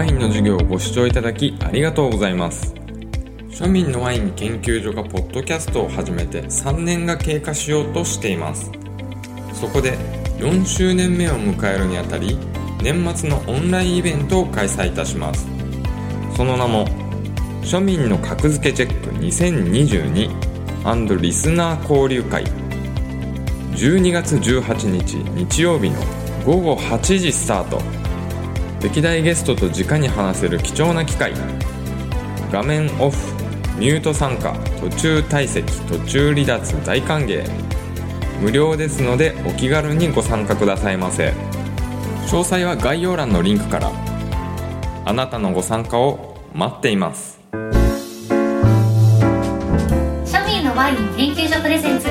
ワインの授業をご視聴いただきありがとうございます。庶民のワイン研究所がポッドキャストを始めて3年が経過しようとしています。そこで4周年目を迎えるにあたり年末のオンラインイベントを開催いたします。その名も庶民の格付けチェック2022リスナー交流会。12月18日日曜日の午後8時スタート。歴代ゲストと直に話せる貴重な機会。画面オフミュート参加途中退席途中離脱大歓迎。無料ですのでお気軽にご参加くださいませ。詳細は概要欄のリンクから。あなたのご参加を待っています。庶民のワイン研究所プレゼンツ。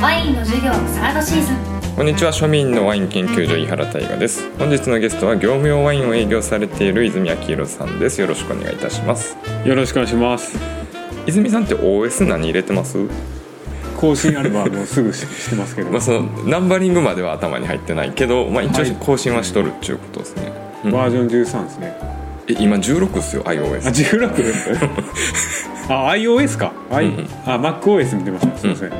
ワインの授業サードシーズン。こんにちは。庶民のワイン研究所井原大我です。本日のゲストは業務用ワインを営業されている泉明宏さんです。よろしくお願いいたします。よろしくお願いします。泉さんって OS 何入れてます？更新あればもうすぐししてますけど、まあそのナンバリングまでは頭に入ってないけど、まあ、一応更新はしとるっていうことですね、うん。バージョン13ですね。え今16っすよあ iOS 16あ iOS か、I うんうん。あ MacOS 見てました。すいません、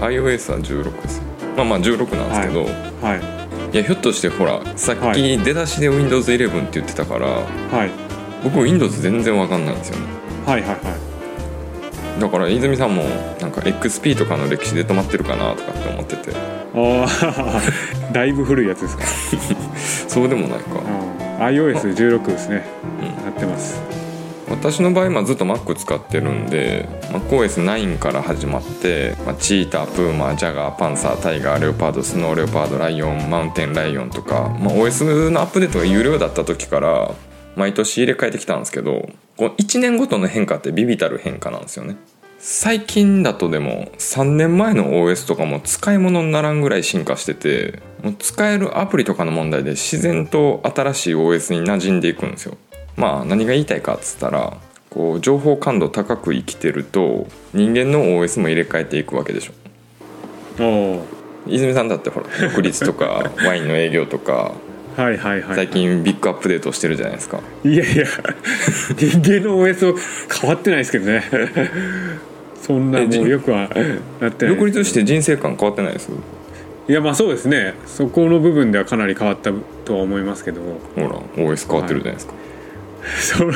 iOS は16ですまあまあ16なんですけど、い、はい。やひょっとしてほらさっはき出だしで Windows11 って言ってたからはい。僕 Windows 全然わかんないんですよね。はいはいはい。だから泉さんもなんか XP とかの歴史で止まってるかなとかって思ってて。ああ だいぶ古いやつですか、そうでもないか、うん、iOS16 ですね、うん。やってます私の場合、まあ、ずっと Mac 使ってるんで MacOS9 から始まって、まあ、チータープーマージャガーパンサータイガーレオパードスノーレオパードライオンマウンテンライオンとか、まあ、OS のアップデートが有料だった時から毎年入れ替えてきたんですけどこう1年ごとの変化ってビビたる変化なんですよね。最近だとでも3年前の OS とかも使い物にならんぐらい進化しててもう使えるアプリとかの問題で自然と新しい OS に馴染んでいくんですよ。まあ何が言いたいかっつったらこう情報感度高く生きてると人間の OS も入れ替えていくわけでしょ。おお泉さんだってほら独立とか ワインの営業とかはいはいはい最近ビッグアップデートしてるじゃないですか。いやいや人間の OS 変わってないですけどね。そんなもうよくはなってない独立して人生観変わってないです？いやまあそうですね。そこの部分ではかなり変わったとは思いますけど。ほら OS 変わってるじゃないですか、その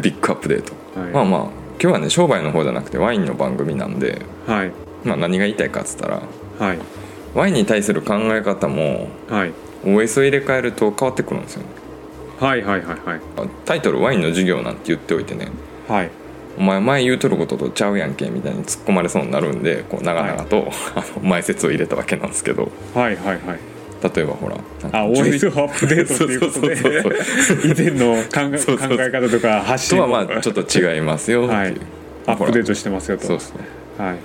ビッグアップデート、はい。まあまあ今日はね商売の方じゃなくてワインの番組なんで、はい。まあ、何が言いたいかっつったらはい。ワインに対する考え方もはい。OS を入れ替えると変わってくるんですよね。はいはいはいはい。タイトル「ワインの授業」なんて言っておいてね。はい。お前前言うとることとちゃうやんけみたいに突っ込まれそうになるんでこう長々と、あの前説を入れたわけなんですけど。はいはいはい例えばほらあ11 OS をアップデートっていうことで以前の考え方とか発信とはまあちょっと違いますよっていう、はい。アップデートしてますよと。そうですね。はい。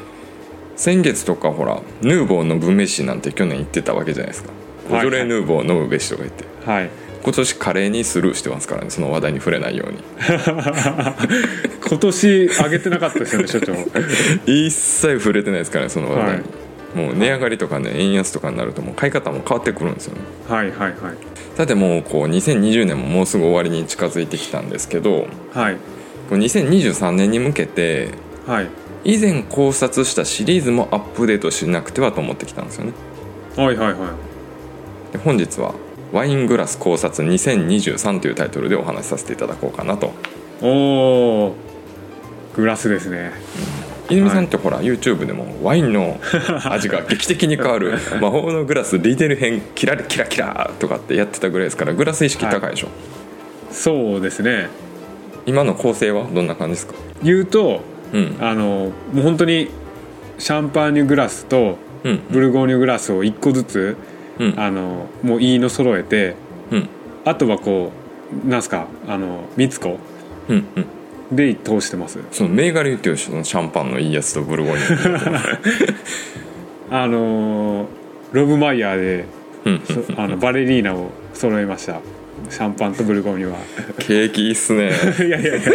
先月とかほらヌーボーの分飯なんて去年言ってたわけじゃないですか。ボはい。ジョレ・ヌーボー飲むべしとか言って。はい。今年カレーにスルーしてますからねその話題に触れないように。今年上げてなかったですよね所長。一切触れてないですからねその話題。に、はいもう値上がりとかね円安とかになるともう買い方も変わってくるんですよね。はいはいはい。さてもうこう2020年ももうすぐ終わりに近づいてきたんですけどはい。こう2023年に向けてはい。以前考察したシリーズもアップデートしなくてはと思ってきたんですよね。はいはいはい。で本日は「ワイングラス考察2023」というタイトルでお話しさせていただこうかなと。おおグラスですね泉さんってほら YouTube でもワインの 味が劇的に変わる 魔法のグラスリテール編キラリキラキラとかってやってたぐらいですからグラス意識高いでしょ、そうですね。今の構成はどんな感じですか？言うとうん。あのもう本当にシャンパーニュグラスとうん。ブルゴーニュグラスを1個ずつうん。あのもういいの揃えてうん。あとはこうなんすかあの三つ子うんうんで通してます。その銘柄言ってるしそのシャンパンのいいやつとブルゴーニュ あのロブマイヤーであのバレリーナを揃えました。シャンパンとブルゴーニュは。ケーキいいっすね。いやいやいや。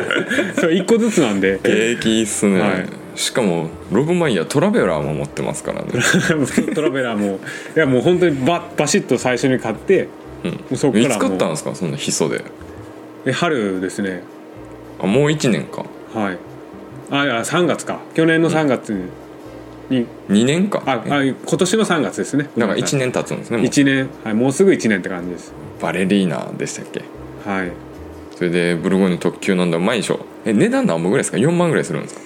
それ1個ずつなんで。ケーキいいっすね、はい。しかもロブマイヤートラベラーも持ってますからね。トラベラーも。いやもう本当にババシッと最初に買ってうん。そっからいつ買ったんですか？そんなヒ素で。え春ですねあもう1年か。はい。あいや3月か。去年の3月に、2年か。ああ今年の3月ですね。だから1年経つんですねもう。1年、はい、もうすぐ1年って感じです。バレリーナでしたっけ？はい。それでブルゴーニュ特急飲んだ。らうまいでしょえ値段何本ぐらいですか？4万ぐらいするんですか？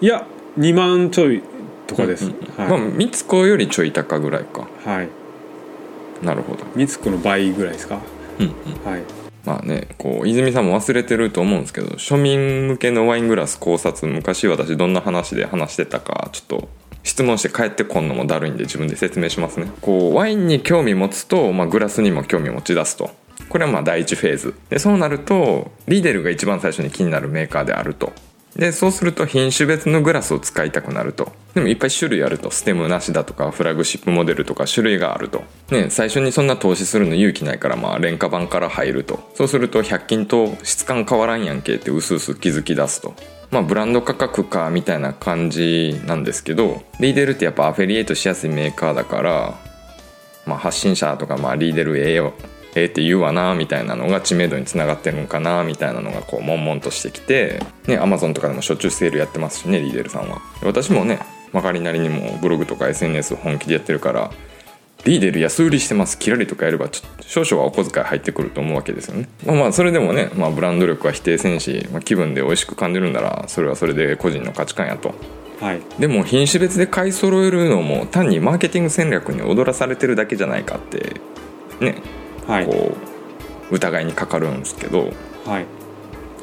いや2万ちょいとかです、まあはい、三つ子よりちょい高ぐらいか。はい。なるほど。三つ子の倍ぐらいですか？うんうん。はいまあねこう泉さんも忘れてると思うんですけど庶民向けのワイングラス考察昔私どんな話で話してたかちょっと質問して帰ってこんのもだるいんで自分で説明しますね。こうワインに興味持つと、まあ、グラスにも興味持ち出すと。これはまあ第一フェーズ。でそうなるとリーデルが一番最初に気になるメーカーであると。でそうすると品種別のグラスを使いたくなると。でもいっぱい種類あると。ステムなしだとかフラグシップモデルとか種類があると。ね最初にそんな投資するの勇気ないからまあ廉価版から入ると。そうすると100均と質感変わらんやんけってうすうす気づき出すと。まあブランド価格かみたいな感じなんですけど。リーデルってやっぱアフィリエイトしやすいメーカーだからまあ、発信者とか、まあ、リーデルええよええって言うわなみたいなのが知名度につながってるのかなみたいなのがこう悶々としてきてねアマゾンとかでもしょっちゅうセールやってますしねリーデルさんは。私もねまかりなりにもブログとか SNS 本気でやってるからリーデル安売りしてますキラリとかやればちょっと少々はお小遣い入ってくると思うわけですよね。まあまあそれでもね、まあ、ブランド力は否定せんし、まあ、気分で美味しく感じるんならそれはそれで個人の価値観やと。はい。でも品種別で買い揃えるのも単にマーケティング戦略に踊らされてるだけじゃないかってねはい。こう疑いにかかるんですけどはい。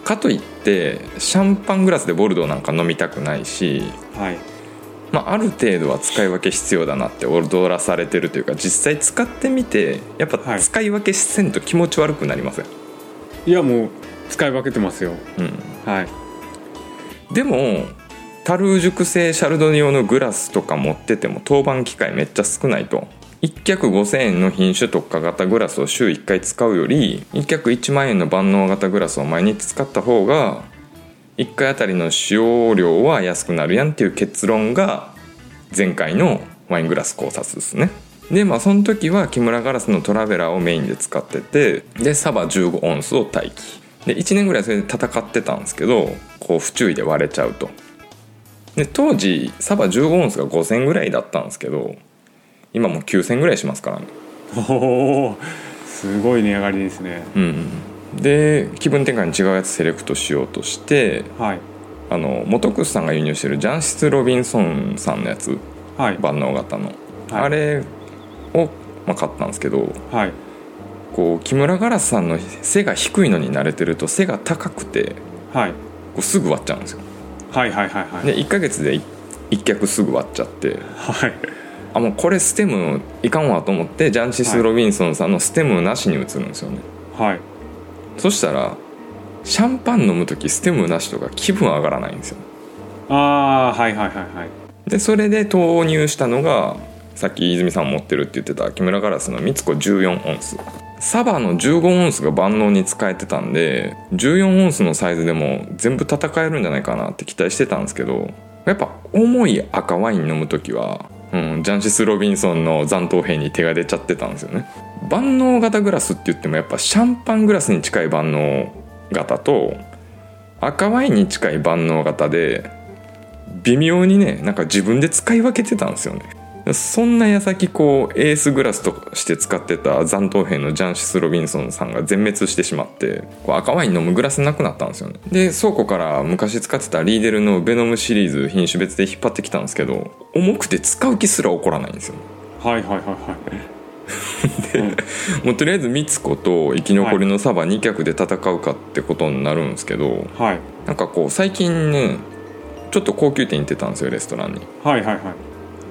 かといってシャンパングラスでボルドーなんか飲みたくないし、はい。まあ、ある程度は使い分け必要だなって踊らされてるというか実際使ってみてやっぱはい。使い分けせんと気持ち悪くなりません、いやもう使い分けてますよ。うん、はい。でも樽熟成シャルドネ用のグラスとか持ってても当番機会めっちゃ少ないと1脚5000円の品種特化型グラスを週1回使うより1脚1万円の万能型グラスを毎日使った方が1回あたりの使用量は安くなるやんっていう結論が前回のワイングラス考察ですね。でまあその時は木村ガラスのトラベラーをメインで使っててでサバ15オンスを待機。で1年ぐらいそれで戦ってたんですけどこう不注意で割れちゃうと。で当時サバ15オンスが5000ぐらいだったんですけど今もう9000ぐらいしますからね。おおすごい値上がりですね。うんで気分転換に違うやつセレクトしようとしてはい。あの元クスさんが輸入してるジャンシス・ロビンソンさんのやつ。はい。万能型の、はい。あれを、まあ、買ったんですけどはい。こう木村ガラスさんの背が低いのに慣れてると背が高くてはい。こうすぐ割っちゃうんですよ。はいはいはいはい。で1ヶ月で1脚すぐ割っちゃって。はいあもうこれステムいかんわと思ってジャンシス・ロビンソンさんのステムなしに移るんですよね、はい。そしたらシャンパン飲む時ステムなしとか気分上がらないんですよああはいはいはいはい。でそれで投入したのがさっき泉さん持ってるって言ってた木村ガラスの三つ子14オンス。サバの15オンスが万能に使えてたんで14オンスのサイズでも全部戦えるんじゃないかなって期待してたんですけどやっぱ重い赤ワイン飲む時は、うん、ジャンシス・ロビンソンの残党兵に手が出ちゃってたんですよね。万能型グラスって言ってもやっぱシャンパングラスに近い万能型と赤ワインに近い万能型で微妙にねなんか自分で使い分けてたんですよね。そんな矢先こうエースグラスとして使ってた残党兵のジャンシス・ロビンソンさんが全滅してしまってこう赤ワイン飲むグラスなくなったんですよね。で倉庫から昔使ってたリーデルのベノムシリーズ品種別で引っ張ってきたんですけど重くて使う気すら起こらないんですよ。はいはいはいはい。もうとりあえずミツコと生き残りのサバ2脚で戦うかってことになるんですけどはい。なんかこう最近ねちょっと高級店行ってたんですよレストランに。はいはいはい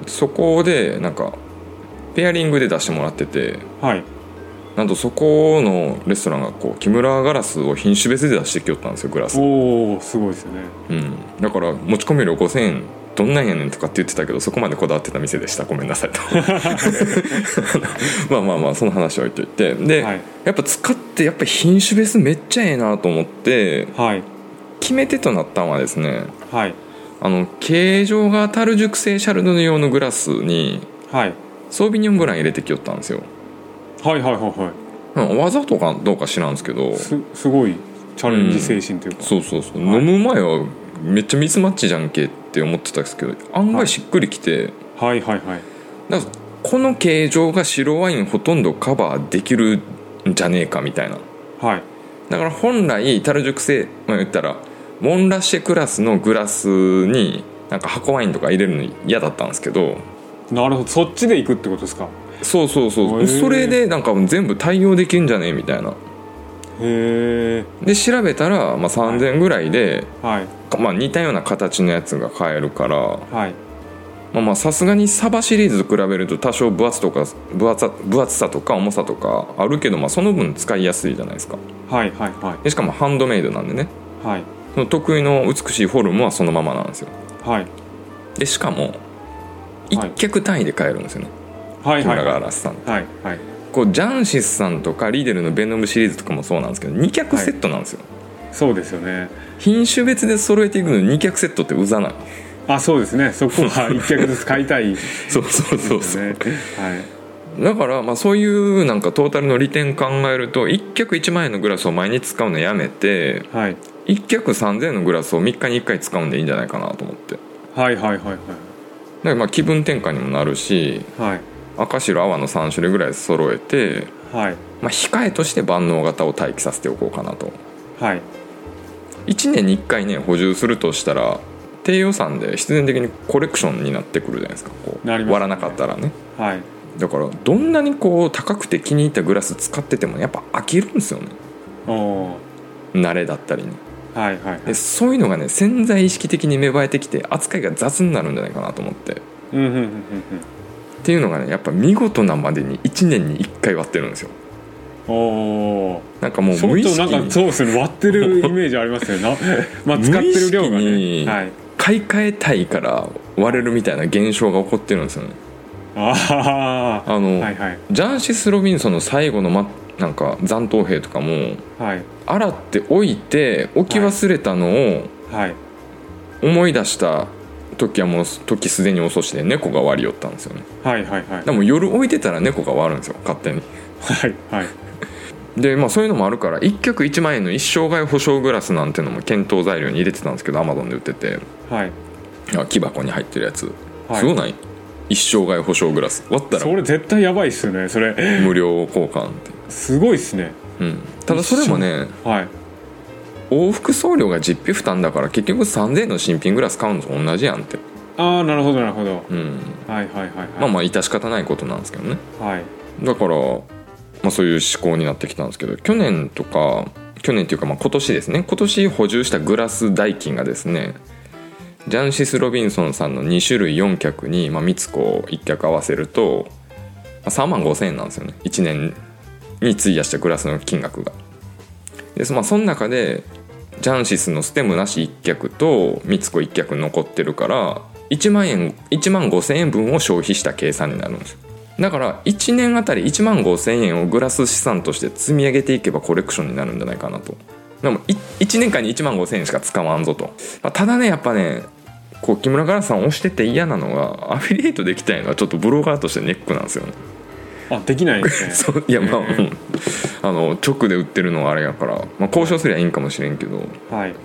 そこでなんかペアリングで出してもらっててはい。なんとそこのレストランがこう木村ガラスを品種別で出してきよったんですよグラス、おおすごいですよね。うん、だから持ち込み料5000円どんなんやねんとかって言ってたけどそこまでこだわってた店でした。ごめんなさいと。まあまあまあその話は置いといて。で、はい。やっぱ使ってやっぱ品種別めっちゃええなと思ってはい。決め手となったのはですねはいあの形状が樽熟成シャルドネ用のグラスにはい。ソービニョンブラン入れてきよったんですよ。はいはいはいはい。うんわざとかどうか知らんすけどすすごいチャレンジ精神というか、そうそうそう、はい飲む前はめっちゃミスマッチじゃんけって思ってたんですけど案外しっくりきて、はい。はいはいだからこの形状が白ワインほとんどカバーできるんじゃねえかみたいな。はい。だから本来樽熟成、まあ、言ったらモンラッシェクラスのグラスになんか箱ワインとか入れるの嫌だったんですけど。なるほど。そっちで行くってことですか？そうそうそうそれでなんか全部対応できるんじゃねえみたいな。へえで調べたら、まあ、3000ぐらいで、はい。まあ、似たような形のやつが買えるから。はい。まあまあさすがにサバシリーズと比べると多少分厚とか分厚さ分厚さとか重さとかあるけど、まあ、その分使いやすいじゃないですか。はいはいはでしかもハンドメイドなんでね。いはいその得意の美しいフォルムはそのままなんですよ。はい。でしかもはい一脚単位で買えるんですよね、はい。はい。はいガラスさんはい。はい。こうジャンシスさんとかリーデルのベノムシリーズとかもそうなんですけど2脚セットなんですよ、そうですよね。品種別で揃えていくのに2脚セットってうざない。あそうですね。そこは一脚ずつ買いたい。で そうそうそうそう、すね。はい。だからまあそういうなんかトータルの利点考えると1脚1万円のグラスを毎日使うのやめてはい1脚3000円のグラスを3日に1回使うんでいいんじゃないかなと思って。だはいはいはい。からまあ気分転換にもなるしはい。赤白泡の3種類ぐらい揃えて、はい。まあ、控えとして万能型を待機させておこうかなと。はい。1年に1回ね補充するとしたら低予算で必然的にコレクションになってくるじゃないですか。こうね。割らなかったらね。はい。だからどんなにこう高くて気に入ったグラス使っててもやっぱ飽きるんですよね。おお慣れだったりねはいはいでそういうのがね潜在意識的に芽生えてきて扱いが雑になるんじゃないかなと思って。っうんうんうんうん。ていうのがねやっぱ見事なまでに1年に1回割ってるんですよ。うんおおなんかもう相無意識当なんかに。そうですね割ってるイメージありますよね。なまあ使ってる量がね。にはい。買い替えたいから割れるみたいな現象が起こってるんですよね。あああの、はいはい。ジャンシス・ロビンソンの最後の、ま、なんか残党兵とかもはい。洗っておいて置き忘れたのをはい。思い出した時はもう時すでに遅しで猫が割り寄ったんですよね。はいはいはい。でも夜置いてたら猫が割るんですよ勝手に。はいはい。でまあそういうのもあるから1脚1万円の一生涯保証グラスなんてのも検討材料に入れてたんですけどアマゾンで売ってて。はい。あ木箱に入ってるやつ、はい。すごない？一生涯保証グラス。割ったら。それ絶対やばいっすよね。それ。無料交換って、すごいっすね。うん、ただそれもねはい。往復送料が実費負担だから結局3000円の新品グラス買うのと同じやんって、ああなるほどなるほど。うん、はいはいはいはい。まあまあ致し方ないことなんですけどね。はい。だから、まあ、そういう思考になってきたんですけど去年とか去年っていうかまあ今年ですね。今年補充したグラス代金がですねジャンシス・ロビンソンさんの2種類4脚に、まあ、ミツコ1脚合わせると、ま、3万5千円なんですよね。1年に費やしたグラスの金額が。でまあその中でジャンシスのステムなし1脚とミツコ1脚残ってるから1万円1万5千円分を消費した計算になるんですよ。だから1年あたり1万5千円をグラス資産として積み上げていけばコレクションになるんじゃないかなと。でも1年間に1万5千円しか使わんぞと。まあただねやっぱねこう木村ガラスさん押してて嫌なのがアフィリエイトできたいのはちょっとブロガーとしてネックなんですよね。あできないんですね。そういやまあ、うんあの直で売ってるのはあれやから、まあ、交渉すりゃいいんかもしれんけど。はい。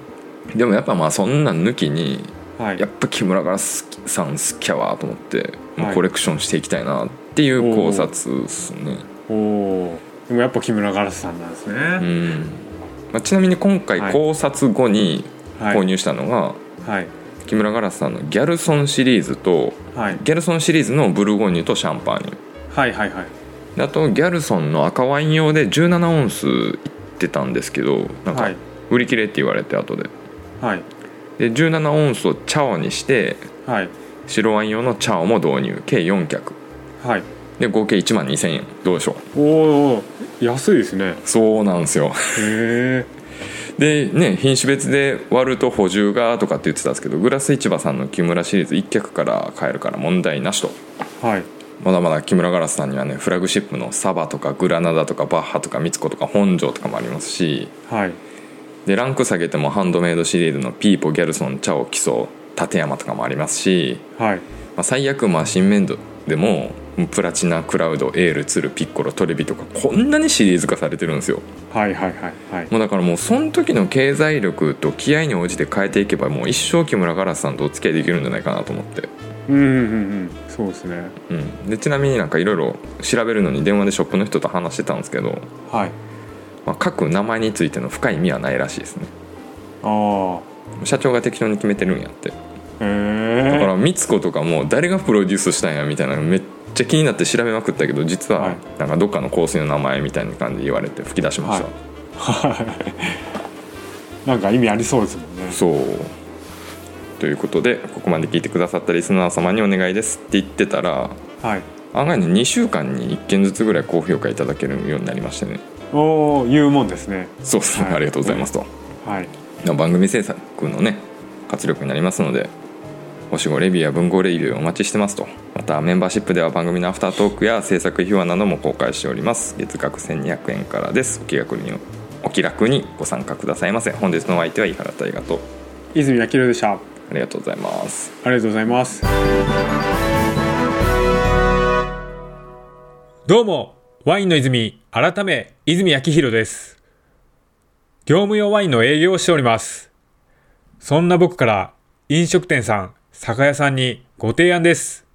でもやっぱまあそんなん抜きにはい。やっぱ木村ガラスさん好きやわと思ってはい。コレクションしていきたいなっていう考察ですね、おおでもやっぱ木村ガラスさんなんですうねん。まあ、ちなみに今回はい。考察後にはい。購入したのが、はい木村ガラスさんのギャルソンシリーズとはい。ギャルソンシリーズのブルゴーニュとシャンパーニュ。はいはいはい。であとギャルソンの赤ワイン用で17オンスいってたんですけどなんかはい。売り切れって言われて後で。はい。で17オンスをチャオにしてはい。白ワイン用のチャオも導入。計4脚はい。で合計1万2000円。どうでしょう？おお安いですね。そうなんですよ。へえでね品種別で割ると補充がとかって言ってたんですけどグラス市場さんの木村シリーズ1脚から買えるから問題なしと。はい。まだまだ木村ガラスさんにはねフラグシップのサバとかグラナダとかバッハとかミツコとか本庄とかもありますし。はい。でランク下げてもハンドメイドシリーズのピーポギャルソンチャオキソ立山とかもありますし、はい。まあ、最悪まあ新メイドでもプラチナクラウドエールツルピッコロトレビとかこんなにシリーズ化されてるんですよ。はいはいはいはい。もうだからもうその時の経済力と気合に応じて変えていけばもう一生木村ガラスさんとお付き合いできるんじゃないかなと思って、うんうんうん。うんそうですね。うん、でちなみになんかいろいろ調べるのに電話でショップの人と話してたんですけど、はいまあ、各名前についての深い意味はないらしいですね。ああ社長が適当に決めてるんやって。へえだから光子とかも誰がプロデュースしたんやみたいなのめっちゃ気になって調べまくったけど実ははい。なんかどっかの香水の名前みたいな感じで言われて吹き出しました、はい。なんか意味ありそうですもんね。そう。ということでここまで聞いてくださったリスナー様にお願いですって言ってたらはい。案外ね2週間に1件ずつぐらい高評価いただけるようになりましてね。おお言うもんですね。そうですね、はい。ありがとうございますと。はい。番組制作のね活力になりますので星5レビューや文豪レビューお待ちしてますと。またメンバーシップでは番組のアフタートークや制作秘話なども公開しております。月額1200円からです。お気楽にお気楽にご参加くださいませ本日のお相手は井原大河と泉明宏でした。あありがとうございます。りがとうございます。どうも、ワインの泉、改め、泉明宏です。業務用ワインの営業をしております。そんな僕から、飲食店さん、酒屋さんにご提案です。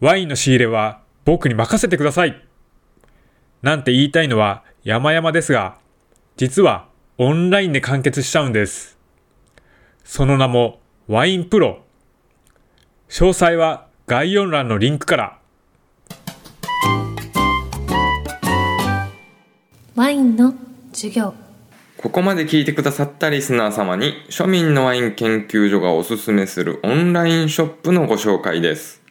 ワインの仕入れは僕に任せてください。なんて言いたいのは山々ですが、実はオンラインで完結しちゃうんです。その名もワインプロ。詳細は概要欄のリンクから。ワインの授業ここまで聞いてくださったリスナー様に庶民のワイン研究所がおすすめするオンラインショップのご紹介です。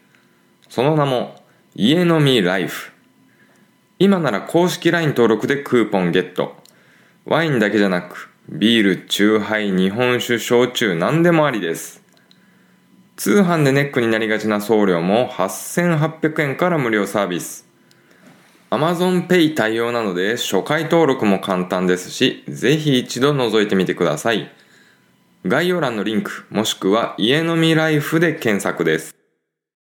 その名も家飲みライフ。今なら公式 LINE 登録でクーポンゲット。ワインだけじゃなくビール、チューハイ、日本酒、焼酎何でもありです。通販でネックになりがちな送料も8800円から無料サービス。Amazon Pay 対応なので初回登録も簡単ですし、ぜひ一度覗いてみてください。概要欄のリンク、もしくは家飲みライフで検索です。